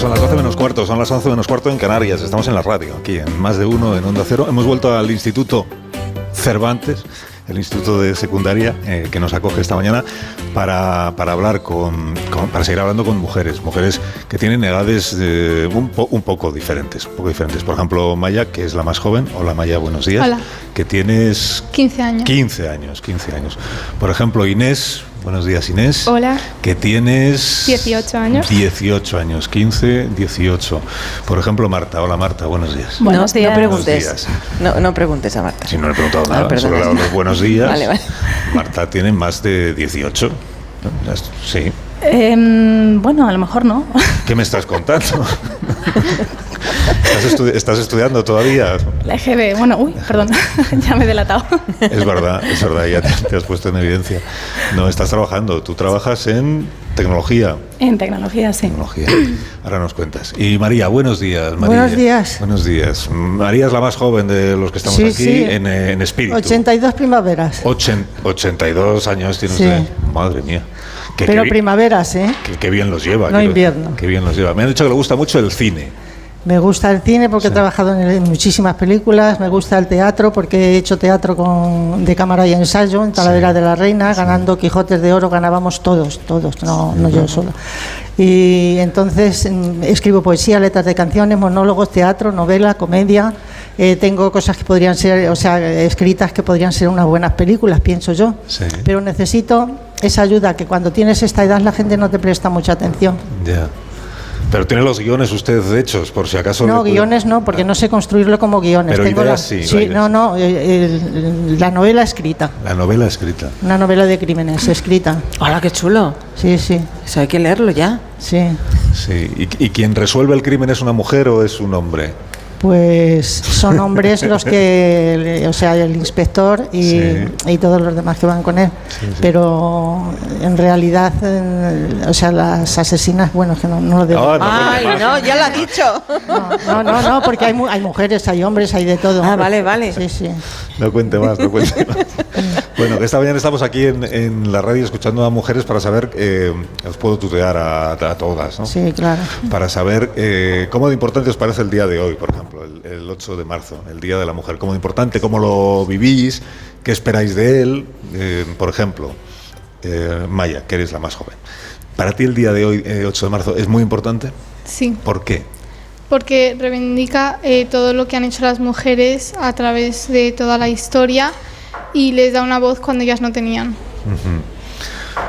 son las 12 menos cuarto, son las 11 menos cuarto en Canarias. Estamos en la radio, aquí en Más de Uno, en Onda Cero. Hemos vuelto al Instituto Cervantes, el Instituto de Secundaria, eh, que nos acoge esta mañana para, hablar con, para seguir hablando con mujeres, mujeres que tienen edades eh, un, un, poco diferentes, un poco diferentes. Por ejemplo, Maya, que es la más joven. Hola Maya, buenos días. Hola. Que tienes 15 años. 15 años, 15 años. Por ejemplo, Inés, Buenos días, Inés. Hola. Que tienes... 18 años. 18 años, 15, 18. Por ejemplo, Marta. Hola, Marta, buenos días. Buenos días. No preguntes. No, no, preguntes a Marta. Si no le he preguntado ah, nada, solo los buenos días. Vale, vale. Marta tiene más de 18. Sí. Em, bueno, a lo mejor no. ¿Qué me estás contando? ¿Estás, estudiando todavía? La EGB, bueno, uy, perdón, ya me he delatado. Es verdad, es verdad, ya te, has puesto en evidencia. No, estás trabajando, tú trabajas en tecnología. En tecnología, sí. Tecnología. Ahora nos cuentas. Y María, buenos días. María. Buenos días. Buenos días. María es la más joven de los que estamos aquí En, en, espíritu. 82 primaveras. 82 años tiene usted. Madre mía. Pero primaveras, ¿eh? Qué, bien los lleva. No invierno. Qué bien los lleva. Me han dicho que le gusta mucho el cine. Me gusta el cine porque he trabajado en, muchísimas películas, me gusta el teatro porque he hecho teatro con, de cámara y ensayo en Talavera de la Reina, ganando Quijotes de Oro, ganábamos todos, todos, no, no yo sola. Y entonces mm, escribo poesía, letras de canciones, monólogos, teatro, novela, comedia. Eh, tengo cosas que podrían ser, o sea, escritas que podrían ser unas buenas películas, pienso yo. Pero necesito esa ayuda que cuando tienes esta edad la gente no te presta mucha atención. Ya. Pero tiene los guiones usted hechos, por si acaso. No, guiones no, porque no sé construirlo como guiones. Pero Tengo ideas sí. Sí, no, no, la novela escrita. La novela escrita. Una novela de crímenes escrita. ¡Hola, qué chulo! Sí, sí. Eso hay que leerlo ya. Sí. Sí. ¿Y, ¿Y quien resuelve el crimen es una mujer o es un hombre? Pues son hombres los que, o sea, el inspector y, todos los demás que van con él. Pero en realidad, o sea, las asesinas, bueno, que no, lo digo. Ay, no, ya lo ha dicho. No, no, no, porque hay, hay mujeres, hay hombres, hay de todo. Ah, vale, vale. Sí, sí. No cuente más, no cuente más. Bueno, esta mañana estamos aquí en, la radio escuchando a mujeres para saber, eh, os puedo tutear a, todas, ¿no? Sí, claro. Para saber eh, cómo de importante os parece el día de hoy, por ejemplo, el, 8 de marzo, el Día de la Mujer. Cómo importante, cómo lo vivís, qué esperáis de él. Eh, por ejemplo, Maya, que eres la más joven. ¿Para ti el día de hoy, 8 de marzo, es muy importante? Sí. ¿Por qué? Porque reivindica todo lo que han hecho las mujeres a través de toda la historia y les da una voz cuando ellas no tenían.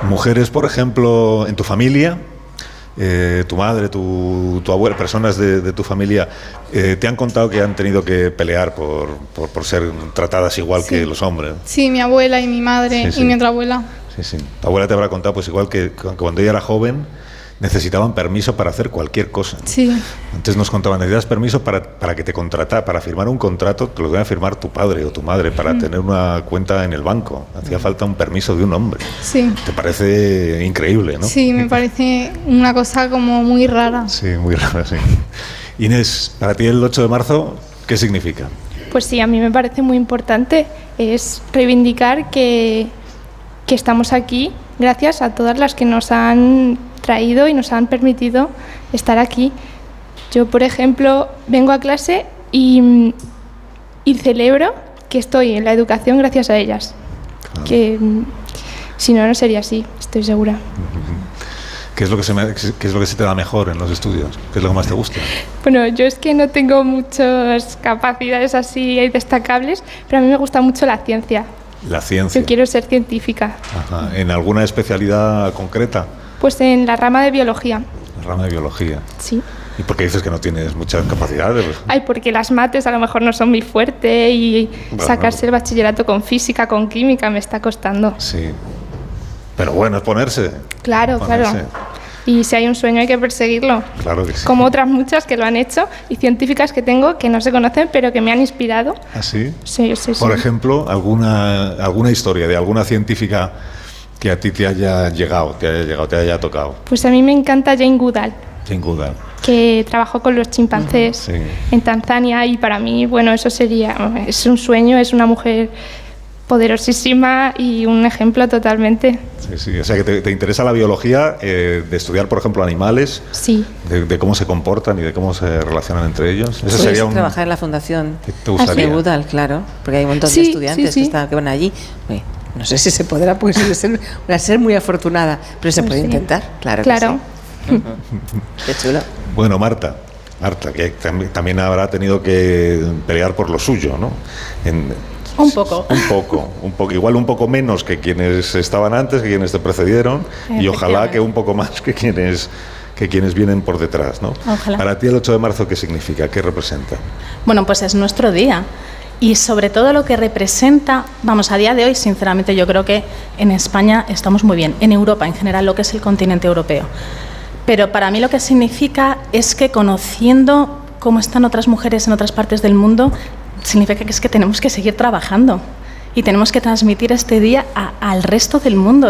Mujeres, por ejemplo, en tu familia, eh, tu madre, tu, tu, abuela, personas de, tu familia, eh, ¿te han contado que han tenido que pelear por, por, ser tratadas igual que los hombres? Sí, mi abuela y mi madre y mi otra abuela. Sí, sí. Tu abuela te habrá contado, pues igual que cuando ella era joven, necesitaban permiso para hacer cualquier cosa. Sí. Antes nos contaban, necesitas permiso para, para que te contrata, para firmar un contrato, te lo debe firmar tu padre o tu madre, para mm. tener una cuenta en el banco. Hacía mm. falta un permiso de un hombre. Sí. Te parece increíble, ¿no? Sí, me parece una cosa como muy rara. Sí, muy rara, sí. Inés, para ti el 8 de marzo, ¿qué significa? Pues sí, a mí me parece muy importante. Es reivindicar que, que estamos aquí gracias a todas las que nos han traído y nos han permitido estar aquí. Yo, por ejemplo, vengo a clase y, y celebro que estoy en la educación gracias a ellas. Que si no, no sería así, estoy segura. ¿Qué es, lo que se ¿Qué es lo que se te da mejor en los estudios? ¿Qué es lo que más te gusta? Bueno, yo es que no tengo muchas capacidades así destacables, pero a mí me gusta mucho la ciencia. La ciencia. Yo quiero ser científica. Ajá. ¿En alguna especialidad concreta? Pues en la rama de biología. La rama de biología. Sí. ¿Y por qué dices que no tienes muchas capacidades? Ay, porque las mates a lo mejor no son muy fuertes y sacarse el bachillerato con física, con química, me está costando. Sí. Pero bueno, es ponerse. Claro, claro. Y si hay un sueño hay que perseguirlo. Claro que sí. Como otras muchas que lo han hecho y científicas que tengo que no se conocen pero que me han inspirado. ¿Ah, sí? Sí, sí, sí. Por ejemplo, alguna, alguna historia de alguna científica que a ti te haya llegado, te haya llegado, te haya tocado? Pues a mí me encanta Jane Goodall. Jane Goodall. Que trabajó con los chimpancés en Tanzania y para mí, bueno, eso sería, es un sueño, es una mujer poderosísima y un ejemplo totalmente. Sí, sí, o sea que te, interesa la biología eh, de estudiar, por ejemplo, animales, sí. De, cómo se comportan y de cómo se relacionan entre ellos. Eso sería un... trabajar en la fundación te gustaría? de Udal, claro, porque hay un montón de estudiantes que, están, que van allí. No sé si se podrá, porque ser, a ser muy afortunada, pero se pues puede intentar, claro. Claro. Qué chulo. Bueno, Marta, Marta, que también habrá tenido que pelear por lo suyo, ¿no? un poco. Un poco, un poco, igual un poco menos que quienes estaban antes, que quienes te precedieron, y ojalá que un poco más que quienes que quienes vienen por detrás, ¿no? Ojalá. Para ti el 8 de marzo, ¿qué significa? ¿Qué representa? Bueno, pues es nuestro día. Y sobre todo lo que representa, vamos, a día de hoy, sinceramente, yo creo que en España estamos muy bien, en Europa en general, lo que es el continente europeo. Pero para mí lo que significa es que conociendo cómo están otras mujeres en otras partes del mundo, significa que es que tenemos que seguir trabajando y tenemos que transmitir este día al resto del mundo.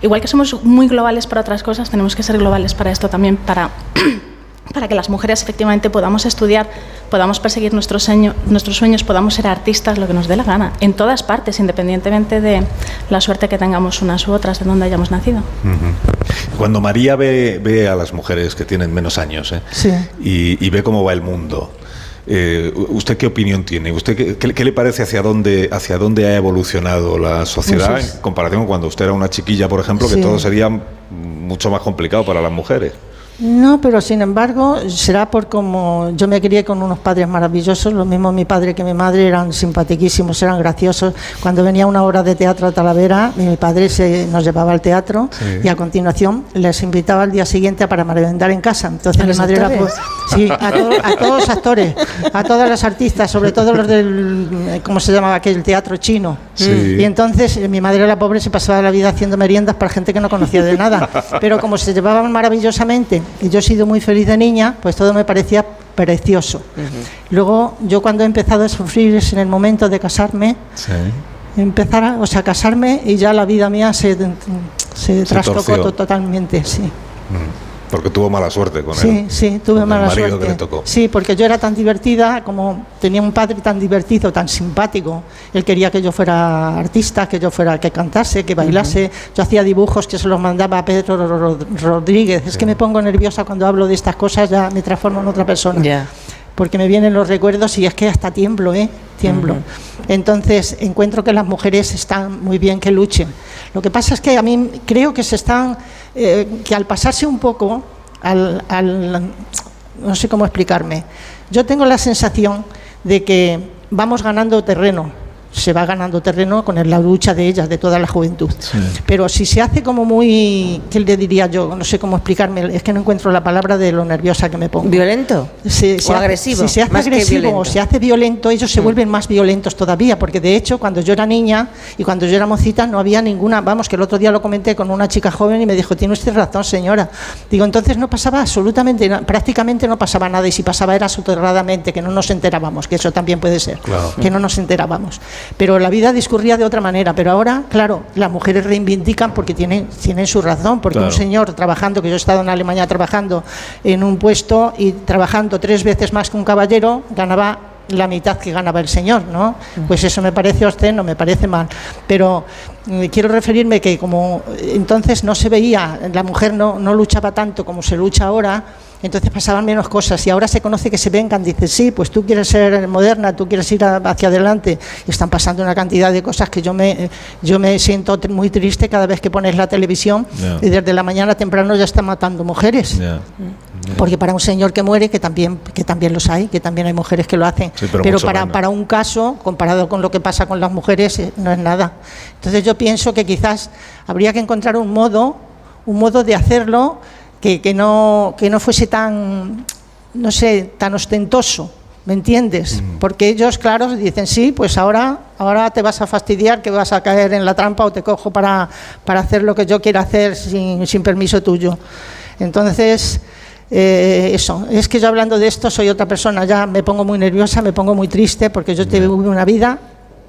igual que somos muy globales para otras cosas, tenemos que ser globales para esto también, para, para que las mujeres efectivamente podamos estudiar, podamos perseguir nuestros, sueños, nuestros sueños, podamos ser artistas, lo que nos dé la gana, en todas partes, independientemente de la suerte que tengamos unas u otras de donde hayamos nacido. Cuando María ve, ve, a las mujeres que tienen menos años ¿eh? y, y ve cómo va el mundo, eh, ¿Usted qué opinión tiene? ¿Usted qué, le parece hacia dónde, hacia dónde ha evolucionado la sociedad en comparación con cuando usted era una chiquilla, por ejemplo, que todo sería mucho más complicado para las mujeres? No, pero sin embargo, será por como yo me crié con unos padres maravillosos, lo mismo mi padre que mi madre eran simpatiquísimos, eran graciosos. Cuando venía una obra de teatro a Talavera, mi padre se, nos llevaba al teatro y a continuación les invitaba al día siguiente para merendar en casa. Entonces mi madre era pues, sí, a, todos los actores, a todos los artistas, sobre todo los del, ¿cómo se llamaba aquel teatro chino? Y entonces mi madre era pobre, se pasaba la vida haciendo meriendas para gente que no conocía de nada. Pero como se llevaban maravillosamente y yo he sido muy feliz de niña, pues todo me parecía precioso. Luego, yo cuando he empezado a sufrir es en el momento de casarme, empezar a, o sea, casarme y ya la vida mía se, se, trastocó totalmente, sí. Porque tuvo mala suerte con sí, él. Sí, tuve mala suerte. Sí, porque yo era tan divertida, como tenía un padre tan divertido, tan simpático. Él quería que yo fuera artista, que yo fuera que cantase, que bailase. Yo hacía dibujos que se los mandaba a Pedro Rodríguez. Es que me pongo nerviosa cuando hablo de estas cosas, ya me transformo en otra persona. Ya. Porque me vienen los recuerdos y es que hasta tiemblo, ¿eh? Tiemblo. Entonces, encuentro que las mujeres están muy bien que luchen. Lo que pasa es que a mí creo que se están eh, que al pasarse un poco, al, no sé cómo explicarme, yo tengo la sensación de que vamos ganando terreno se va ganando terreno con la lucha de ellas, de toda la juventud. Pero si se hace como muy, ¿qué le diría yo? No sé cómo explicarme, es que no encuentro la palabra de lo nerviosa que me pongo. ¿Violento? o agresivo. Si se hace agresivo o se hace violento, ellos se mm. vuelven más violentos todavía, porque de hecho cuando yo era niña y cuando yo era mocita no había ninguna, vamos, que el otro día lo comenté con una chica joven y me dijo, tiene usted razón señora. Digo, entonces no pasaba absolutamente, prácticamente no pasaba nada y si pasaba era soterradamente, que no nos enterábamos, que eso también puede ser, que no nos enterábamos. Pero la vida discurría de otra manera. Pero ahora, claro, las mujeres reivindican porque tienen, tienen su razón. Porque un señor trabajando, que yo he estado en Alemania trabajando en un puesto y trabajando tres veces más que un caballero, ganaba la mitad que ganaba el señor, ¿no? Pues eso me parece no me parece mal. Pero eh, quiero referirme que como entonces no se veía, la mujer no, no luchaba tanto como se lucha ahora, entonces pasaban menos cosas. Y ahora se conoce que se vengan, dice, sí, pues tú quieres ser moderna, tú quieres ir hacia adelante y están pasando una cantidad de cosas que yo me, yo me siento muy triste cada vez que pones la televisión y desde la mañana temprano ya están matando mujeres. Porque para un señor que muere, que también, que también los hay, que también hay mujeres que lo hacen, pero, para, para un caso, comparado con lo que pasa con las mujeres, eh, no es nada. Entonces yo pienso que quizás habría que encontrar un modo, un modo de hacerlo que, no, que no fuese tan, no sé, tan ostentoso. ¿Me entiendes? Mm. Porque ellos, claro, dicen, sí, pues ahora, ahora te vas a fastidiar, que vas a caer en la trampa o te cojo para, para hacer lo que yo quiera hacer sin, sin permiso tuyo. Entonces, eh, eso, es que yo hablando de esto soy otra persona, ya me pongo muy nerviosa, me pongo muy triste porque yo tuve una vida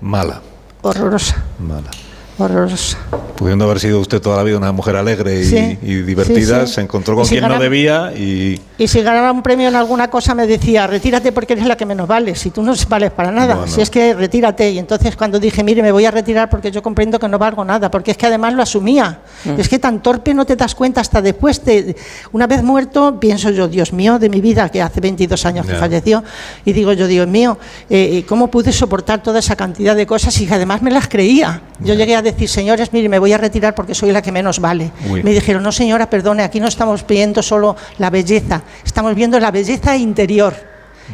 mala. Horrorosa. Mala horrorosa. Pudiendo haber sido usted toda la vida una mujer alegre y, divertida, se encontró con quien no debía y... Y si ganaba un premio en alguna cosa me decía, retírate porque eres la que menos vale, si tú no vales para nada, si es que retírate. Y entonces cuando dije, mire, me voy a retirar porque yo comprendo que no valgo nada, porque es que además lo asumía. Mm. Es que tan torpe no te das cuenta hasta después de, una vez muerto, pienso yo, Dios mío, de mi vida, que hace 22 años que falleció, y digo yo, Dios mío, eh, ¿cómo pude soportar toda esa cantidad de cosas y que además me las creía? Yo llegué a decir, señores, mire, me voy a retirar porque soy la que menos vale. Me dijeron, no señora, perdone, aquí no estamos pidiendo solo la belleza, estamos viendo la belleza interior.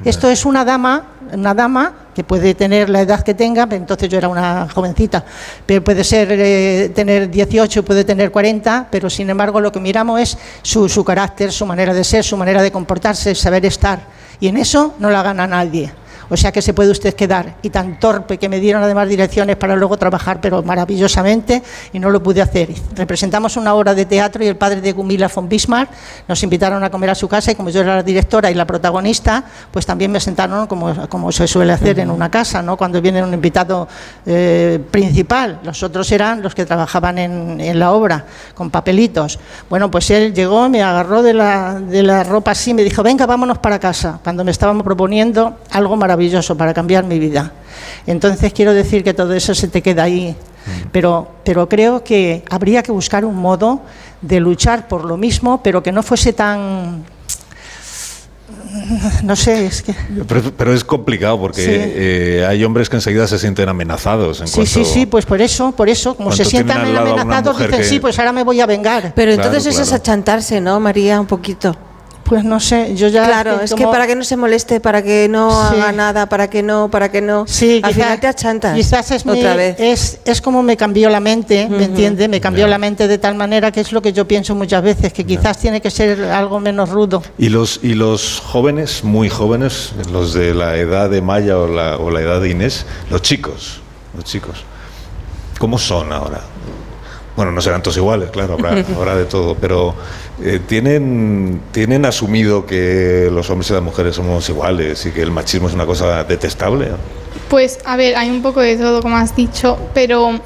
Esto es una dama, una dama que puede tener la edad que tenga, entonces yo era una jovencita, pero puede ser eh, tener 18, puede tener 40, pero sin embargo lo que miramos es su, su carácter, su manera de ser, su manera de comportarse, saber estar. Y en eso no la gana nadie. O sea que se puede usted quedar. Y tan torpe que me dieron además direcciones para luego trabajar, pero maravillosamente, y no lo pude hacer. Representamos una obra de teatro y el padre de Gumila von Bismarck nos invitaron a comer a su casa y como yo era la directora y la protagonista, pues también me sentaron como, se suele hacer en una casa, ¿no? cuando viene un invitado eh, principal. Los otros eran los que trabajaban en, la obra, con papelitos. Bueno, pues él llegó, me agarró de la, ropa así, me dijo, venga, vámonos para casa, cuando me estábamos proponiendo algo maravilloso maravilloso para cambiar mi vida. Entonces quiero decir que todo eso se te queda ahí, pero, pero creo que habría que buscar un modo de luchar por lo mismo, pero que no fuese tan no sé, es que... Pero, es complicado porque eh, hay hombres que enseguida se sienten amenazados. En sí, sí, sí, pues por eso, por eso, como se sientan amenazados, dicen, sí, pues ahora me voy a vengar. Pero entonces eso es achantarse, ¿no, María? Un poquito. Pues no sé, yo ya. Claro, es que para que no se moleste, para que no haga nada, para que no, para que no. Sí, al final te achantas. Quizás es otra vez. Es, es como me cambió la mente, ¿me entiende? Me cambió la mente de tal manera que es lo que yo pienso muchas veces, que quizás tiene que ser algo menos rudo. ¿Y los, y los jóvenes, muy jóvenes, los de la edad de Maya o la, o la edad de Inés, los chicos, los chicos, ¿cómo son ahora? Bueno, no serán todos iguales, claro, habrá, de todo, pero eh, ¿tienen, ¿tienen asumido que los hombres y las mujeres somos iguales y que el machismo es una cosa detestable? Pues, a ver, hay un poco de todo, como has dicho, pero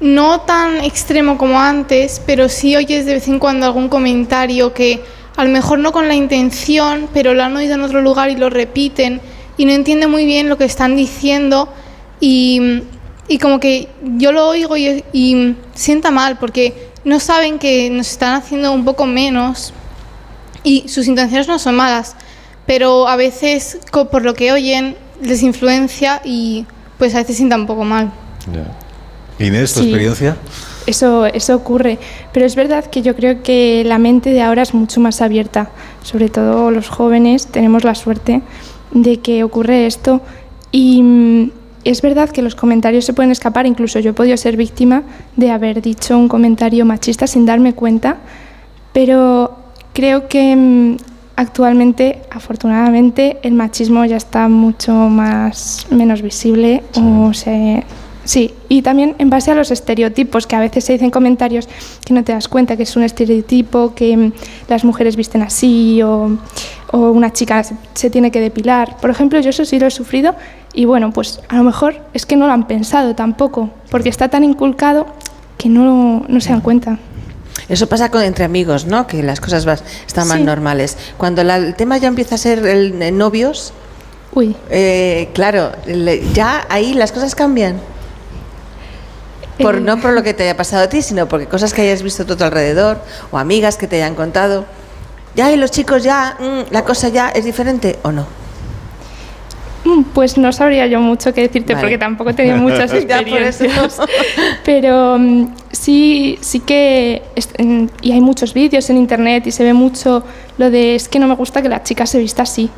no tan extremo como antes, pero sí oyes de vez en cuando algún comentario que a lo mejor no con la intención, pero lo han oído en otro lugar y lo repiten y no entienden muy bien lo que están diciendo y y como que yo lo oigo y, sienta mal porque no saben que nos están haciendo un poco menos y sus intenciones no son malas, pero a veces por lo que oyen les influencia y pues a veces sienta un poco mal. Inés, ¿tu experiencia? Eso, eso ocurre, pero es verdad que yo creo que la mente de ahora es mucho más abierta, sobre todo los jóvenes tenemos la suerte de que ocurre esto y es verdad que los comentarios se pueden escapar, incluso yo he podido ser víctima de haber dicho un comentario machista sin darme cuenta, pero creo que mm, actualmente, afortunadamente, el machismo ya está mucho más menos visible o se Sí, y también en base a los estereotipos, que a veces se dicen comentarios que no te das cuenta que es un estereotipo, que mm, las mujeres visten así o, o una chica se, tiene que depilar. Por ejemplo, yo eso sí lo he sufrido y bueno, pues a lo mejor es que no lo han pensado tampoco, porque está tan inculcado que no, no se dan cuenta. Eso pasa con, entre amigos, ¿no? Que las cosas están más normales. Cuando el tema ya empieza a ser el, novios, Uy. Eh, claro, ya ahí las cosas cambian. Por, no por lo que te haya pasado a ti, sino porque cosas que hayas visto a tu alrededor o amigas que te hayan contado. Ya, y los chicos ya, mm, la cosa ya es diferente o no. Mm, pues no sabría yo mucho que decirte porque tampoco he tenido muchas experiencias. Pero mm, sí, sí que y hay muchos vídeos en internet y se ve mucho lo de es que no me gusta que la chica se vista así.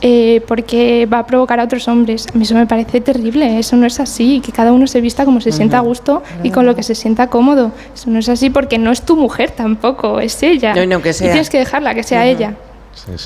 Eh, porque va a provocar a otros hombres. A mí eso me parece terrible, eso no es así, que cada uno se vista como se sienta a gusto y con lo que se sienta cómodo. Eso no es así porque no es tu mujer tampoco, es ella. No, que sea. Y tienes que dejarla, que sea ella.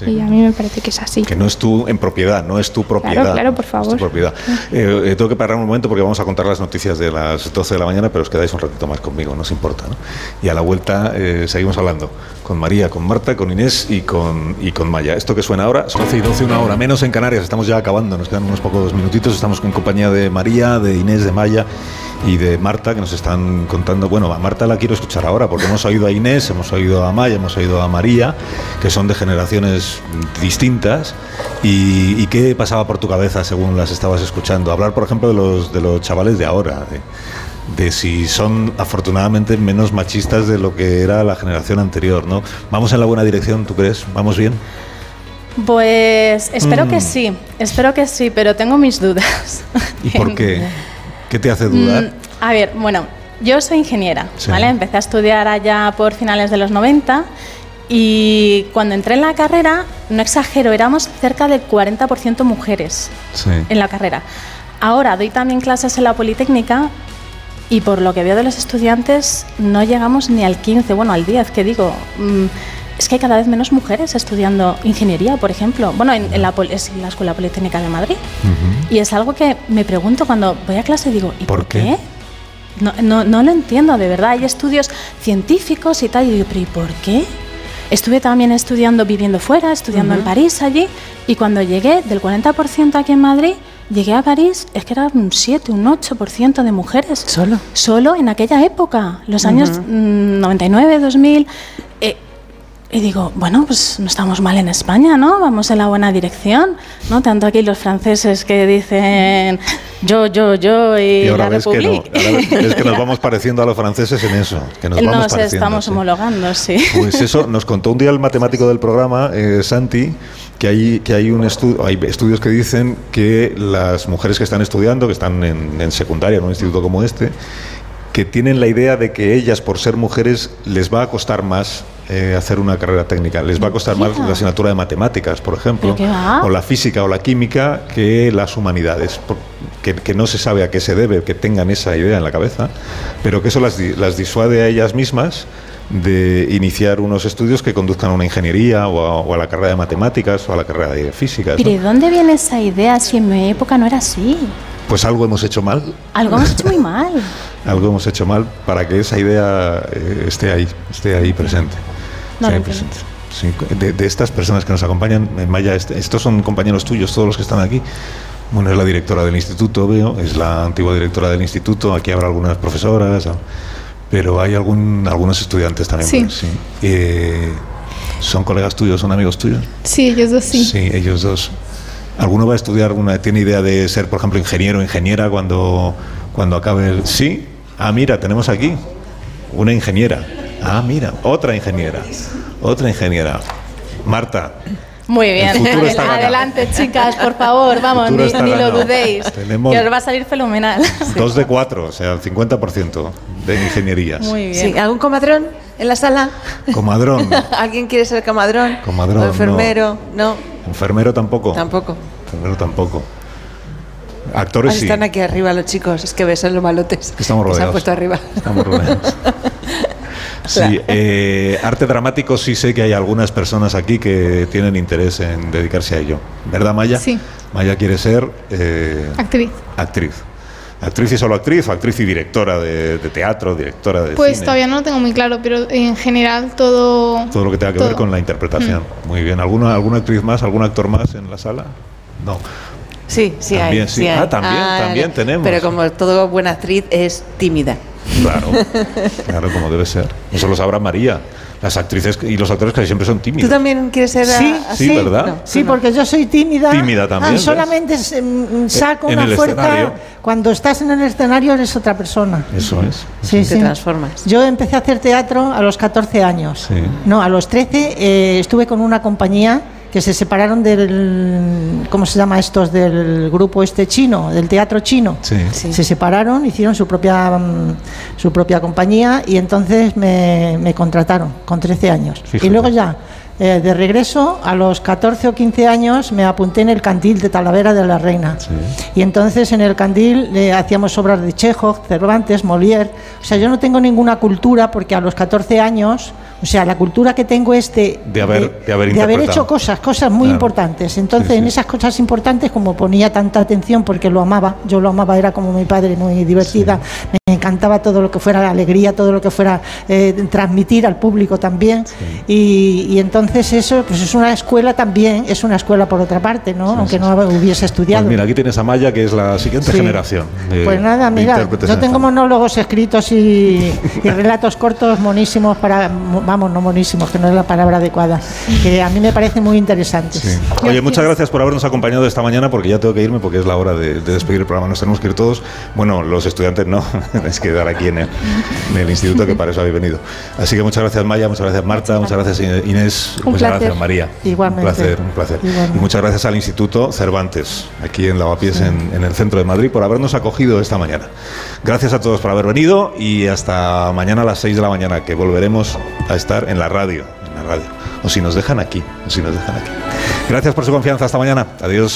Y a mí me parece que es así. Que no es tu en propiedad, no es tu propiedad. Claro, claro, por favor. propiedad. Eh, eh, tengo que parar un momento porque vamos a contar las noticias de las 12 de la mañana, pero os quedáis un ratito más conmigo, no os importa. ¿no? Y a la vuelta eh, seguimos hablando con María, con Marta, con Inés y con, y con Maya. Esto que suena ahora, son 12 y 12, una hora menos en Canarias, estamos ya acabando, nos quedan unos pocos minutitos, estamos con compañía de María, de Inés, de Maya y de Marta que nos están contando. Bueno, a Marta la quiero escuchar ahora porque hemos oído a Inés, hemos oído a Maya, hemos oído a María, que son de generaciones distintas. Y, y qué pasaba por tu cabeza según las estabas escuchando? Hablar, por ejemplo, de los, de los chavales de ahora, de, de si son afortunadamente menos machistas de lo que era la generación anterior, ¿no? ¿Vamos en la buena dirección, tú crees? ¿Vamos bien? Pues espero que Mm. sí, espero que sí, pero tengo mis dudas. ¿Y por qué? ¿Qué te hace dudar? Mm, a ver, bueno, yo soy ingeniera, Sí. ¿vale? Empecé a estudiar allá por finales de los 90 y cuando entré en la carrera, no exagero, éramos cerca del 40% mujeres Sí. en la carrera. Ahora doy también clases en la Politécnica y por lo que veo de los estudiantes no llegamos ni al 15, bueno, al 10, que digo. Mm, es que hay cada vez menos mujeres estudiando ingeniería, por ejemplo. Bueno, en, en la, la Escuela Politécnica de Madrid. Y es algo que me pregunto cuando voy a clase, digo, ¿y ¿Por qué? qué? No, no, no lo entiendo, de verdad. Hay estudios científicos y tal, y digo, ¿pero y por qué? Estuve también estudiando, viviendo fuera, estudiando en París allí, y cuando llegué del 40% aquí en Madrid, llegué a París, es que era un 7, un 8% de mujeres. ¿Solo? Solo en aquella época, los años mm, 99, 2000. Y digo, bueno, pues no estamos mal en España, ¿no? Vamos en la buena dirección, ¿no? Tanto aquí los franceses que dicen yo, yo, yo y, Y ahora la ves que, no, ahora ves que nos vamos pareciendo a los franceses en eso, que nos vamos Nos pareciendo, estamos sí. homologando, sí. Pues eso, nos contó un día el matemático del programa, eh, Santi, que hay, que hay, un estu- hay estudios que dicen que las mujeres que están estudiando, que están en, en secundaria, en un instituto como este, que tienen la idea de que ellas, por ser mujeres, les va a costar más eh, hacer una carrera técnica, les va a costar más la asignatura de matemáticas, por ejemplo, o la física o la química, que las humanidades, que, que no se sabe a qué se debe que tengan esa idea en la cabeza, pero que eso las, las disuade a ellas mismas de iniciar unos estudios que conduzcan a una ingeniería o a, o a la carrera de matemáticas o a la carrera de física. Pero ¿y dónde viene esa idea si en mi época no era así? Pues algo hemos hecho mal, Algo hemos hecho muy mal. algo hemos hecho mal para que esa idea eh, esté ahí, esté ahí presente. No esté lo ahí entiendo. presente. Sí, de, de estas personas que nos acompañan, eh, Maya, este- estos son compañeros tuyos, todos los que están aquí. Bueno, es la directora del instituto, veo, es la antigua directora del instituto, aquí habrá algunas profesoras, ¿no? pero hay algún, algunos estudiantes también. Sí. pues, Eh, ¿Son colegas tuyos, son amigos tuyos? Sí, ellos dos sí. Sí, ellos dos. ¿Alguno va a estudiar, una, tiene idea de ser, por ejemplo, ingeniero o ingeniera cuando, cuando acabe el... Sí, ah, mira, tenemos aquí una ingeniera. Ah, mira, otra ingeniera. Otra ingeniera. Marta. Muy bien. Adelante, chicas, por favor, vamos, futuro ni, ni lo dudéis. Tenemos- Que os va a salir fenomenal. Dos de cuatro, o sea, el 50% de ingenierías. Muy bien. Sí, ¿Algún comadrón en la sala? Comadrón. ¿Alguien quiere ser comadrón? Comadrón, ¿O enfermero? No, Enfermero tampoco. tampoco. Enfermero tampoco. Actores Ahora sí. están aquí arriba los chicos, es que ves, son los malotes. Estamos que se han rodeados. puesto arriba. Estamos rodeados. Sí, eh, arte dramático sí sé que hay algunas personas aquí que tienen interés en dedicarse a ello. ¿Verdad, Maya? Sí. Maya quiere ser eh, Actriz. actriz. Actriz y solo actriz, o actriz y directora de, de teatro, directora de Pues cine. todavía no lo tengo muy claro, pero en general todo. Todo lo que tenga que ver con la interpretación. Muy bien. ¿Alguna, ¿Alguna actriz más, algún actor más en la sala? No. Sí, sí También, hay. sí. hay. Ah, también, también tenemos. Pero como todo buena actriz es tímida. Claro, claro, como debe ser. Eso lo sabrá María. Las actrices y los actores casi siempre son ¿Tú tímidos. también quieres ser Sí, así? Sí, ¿verdad? No. Sí, porque yo soy tímida. Tímida también, Ah, solamente se- mm, saco En una el fuerza. escenario. Cuando estás en el escenario eres otra persona. Eso es. Sí, Te sí. transformas. Yo empecé a hacer teatro a los 14 años. Sí. No, a los 13 eh, estuve con una compañía que se separaron del. ¿Cómo se llama estos? Del grupo este chino, del teatro chino. Sí. Sí. Se separaron, hicieron su propia, mm, su propia compañía y entonces me, me contrataron con 13 años. Fíjate. Y luego ya, eh, de regreso, a los 14 o 15 años, me apunté en el Candil de Talavera de la Reina. Sí. Y entonces en el Candil eh, hacíamos obras de Chekhov, Cervantes, Molière. O sea, yo no tengo ninguna cultura porque a los 14 años, o sea, la cultura que tengo es de, De haber- de haber hecho cosas, cosas muy Claro. importantes. Entonces, Sí, sí. en esas cosas importantes, como ponía tanta atención porque lo amaba, yo lo amaba, era como mi padre, muy divertida, encantaba todo lo que fuera alegría, todo lo que fuera eh, transmitir al público también. Y, entonces eso, pues es una escuela también, es una escuela por otra parte, ¿no? Aunque no hubiese estudiado. Pues mira, aquí tienes a Maya, que es la siguiente generación. pues nada, mira, yo tengo monólogos escritos y, relatos cortos monísimos para, vamos, no monísimos, que no es la palabra adecuada, que a mí me parecen muy interesantes. Oye, muchas gracias por habernos acompañado esta mañana, porque ya tengo que irme, porque es la hora de, despedir el programa. Nos tenemos que ir todos. Bueno, los estudiantes no, es que dar aquí en el, instituto, que para eso habéis venido. Así que muchas gracias, Maya, muchas gracias, Marta, muchas gracias, Inés, muchas gracias, María. Igualmente. Un placer, un placer. Y muchas gracias al Instituto Cervantes, aquí en Lavapiés, en, en el centro de Madrid, por habernos acogido esta mañana. Gracias a todos por haber venido y hasta mañana a las 6 de la mañana, que volveremos a estar en la radio, en la radio. O si nos dejan aquí, o si nos dejan aquí. Gracias por su confianza. Hasta mañana. Adiós.